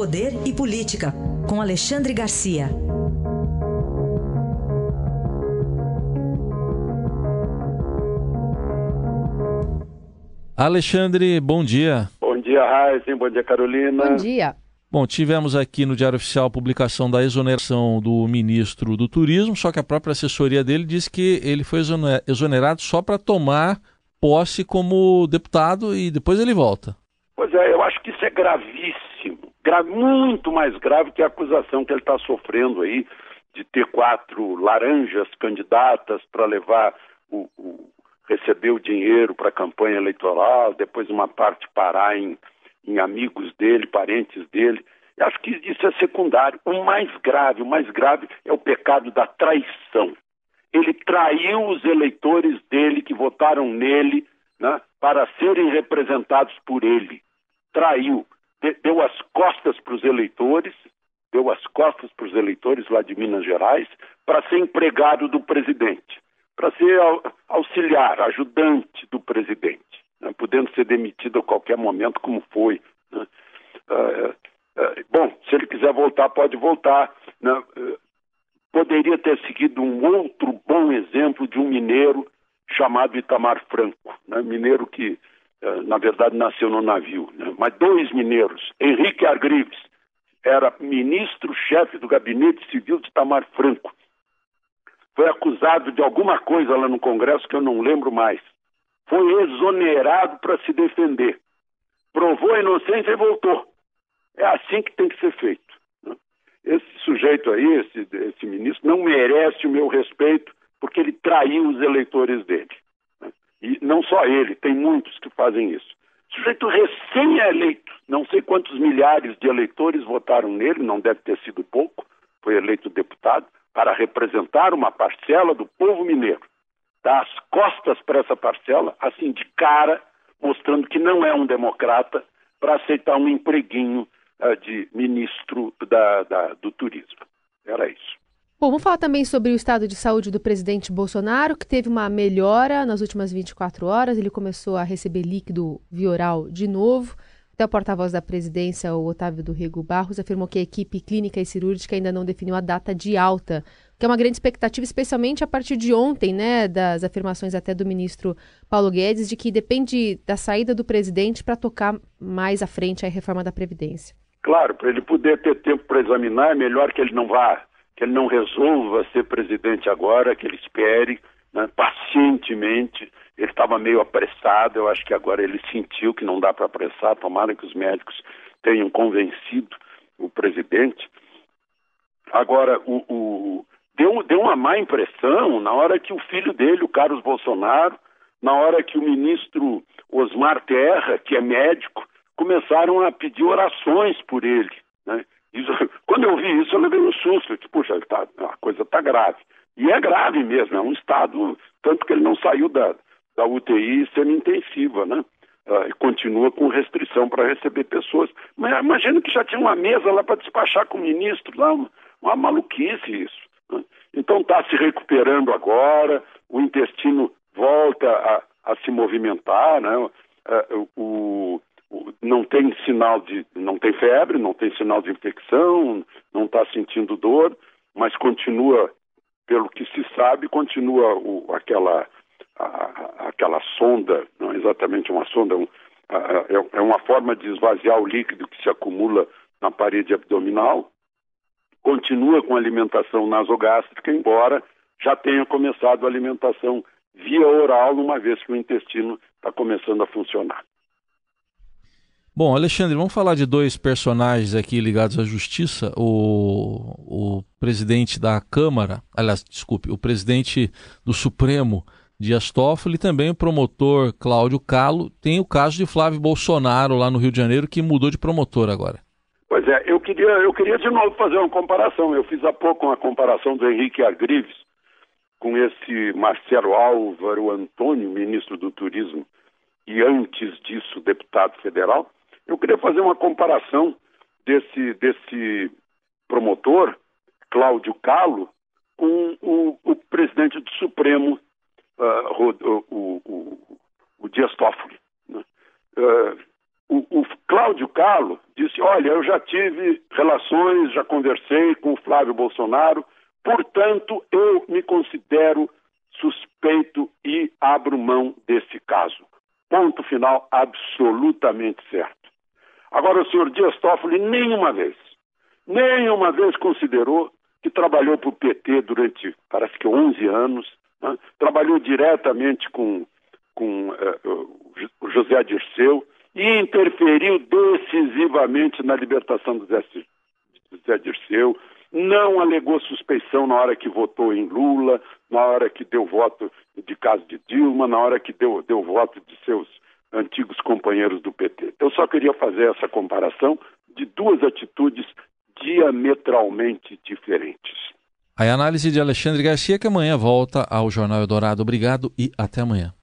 Poder e Política, com Alexandre Garcia. Alexandre, bom dia. Bom dia, Raíssen. Bom dia, Carolina. Bom dia. Bom, tivemos aqui no Diário Oficial a publicação da exoneração do ministro do Turismo, só que a própria assessoria dele diz que ele foi exonerado só para tomar posse como deputado e depois ele volta. Pois é, eu acho que isso é gravíssimo, gra muito mais grave que a acusação que ele está sofrendo aí de ter quatro laranjas candidatas para levar o, o receber o dinheiro para a campanha eleitoral, depois uma parte parar em em amigos dele, parentes dele. Eu acho que isso é secundário. O mais grave, o mais grave é o pecado da traição. Ele traiu os eleitores dele que votaram nele né, para serem representados por ele. Traiu, deu as costas para os eleitores, deu as costas para os eleitores lá de Minas Gerais para ser empregado do presidente, para ser auxiliar, ajudante do presidente né, podendo ser demitido a qualquer momento, como foi. Né? Uh, bom, se ele quiser voltar, pode voltar. Né? Poderia ter seguido um outro bom exemplo de um mineiro chamado Itamar Franco, né? mineiro que, na verdade, nasceu no navio. Né? Mas dois mineiros, Henrique Argrives, era ministro-chefe do gabinete civil de Itamar Franco. Foi acusado de alguma coisa lá no Congresso que eu não lembro mais foi exonerado para se defender. Provou a inocência e voltou. É assim que tem que ser feito. Né? Esse sujeito aí, esse, esse ministro, não merece o meu respeito porque ele traiu os eleitores dele. E não só ele, tem muitos que fazem isso. Sujeito recém-eleito, não sei quantos milhares de eleitores votaram nele, não deve ter sido pouco, foi eleito deputado, para representar uma parcela do povo mineiro dá as costas para essa parcela, assim, de cara, mostrando que não é um democrata, para aceitar um empreguinho uh, de ministro da, da, do turismo. Era isso. Bom, vamos falar também sobre o estado de saúde do presidente Bolsonaro, que teve uma melhora nas últimas 24 horas. Ele começou a receber líquido via oral de novo. Até o porta-voz da presidência, o Otávio do Rego Barros, afirmou que a equipe clínica e cirúrgica ainda não definiu a data de alta que é uma grande expectativa, especialmente a partir de ontem, né, das afirmações até do ministro Paulo Guedes, de que depende da saída do presidente para tocar mais à frente a reforma da Previdência. Claro, para ele poder ter tempo para examinar, é melhor que ele não vá, que ele não resolva ser presidente agora, que ele espere né, pacientemente. Ele estava meio apressado, eu acho que agora ele sentiu que não dá para apressar, tomara que os médicos tenham convencido o presidente. Agora, o, o, deu, deu uma má impressão na hora que o filho dele, o Carlos Bolsonaro, na hora que o ministro Osmar Terra, que é médico, começaram a pedir orações por ele. Né? Isso, quando eu vi isso, eu levei um susto. Disse, puxa, tá, a coisa está grave. E é grave mesmo, é um estado, tanto que ele não saiu da, da UTI semi-intensiva, né? Uh, e continua com restrição para receber pessoas. Mas imagina que já tinha uma mesa lá para despachar com o ministro, lá, uma, uma maluquice isso. Então está se recuperando agora, o intestino volta a, a se movimentar, né? O, o, não tem sinal de, não tem febre, não tem sinal de infecção, não está sentindo dor, mas continua, pelo que se sabe, continua o, aquela, a, aquela sonda, não é exatamente uma sonda, um, é, é uma forma de esvaziar o líquido que se acumula na parede abdominal, continua com alimentação nasogástrica, embora já tenha começado a alimentação via oral, uma vez que o intestino está começando a funcionar. Bom, Alexandre, vamos falar de dois personagens aqui ligados à justiça. O, o presidente da Câmara, aliás, desculpe, o presidente do Supremo, Dias Toffoli, e também o promotor Cláudio Calo. Tem o caso de Flávio Bolsonaro lá no Rio de Janeiro, que mudou de promotor agora. Pois é, eu queria, eu queria de novo fazer uma comparação. Eu fiz há pouco uma comparação do Henrique Argrives com esse Marcelo Álvaro Antônio, ministro do Turismo, e antes disso deputado federal. Eu queria fazer uma comparação desse, desse promotor, Cláudio Calo, com o, o presidente do Supremo, uh, o, o, o, Dias Toffoli. Né? Uh, o, o Cláudio Carlo disse: Olha, eu já tive relações, já conversei com o Flávio Bolsonaro, portanto, eu me considero suspeito e abro mão desse caso. Ponto final absolutamente certo. Agora, o senhor Dias Toffoli nenhuma vez, nenhuma vez considerou que trabalhou para o PT durante, parece que 11 anos, né? trabalhou diretamente com, com uh, o José Dirceu e interferiu decisivamente na libertação do Zé Dirceu, não alegou suspeição na hora que votou em Lula, na hora que deu voto de caso de Dilma, na hora que deu, deu voto de seus antigos companheiros do PT. Eu só queria fazer essa comparação de duas atitudes diametralmente diferentes. A análise de Alexandre Garcia, que amanhã volta ao Jornal Eldorado. Obrigado e até amanhã.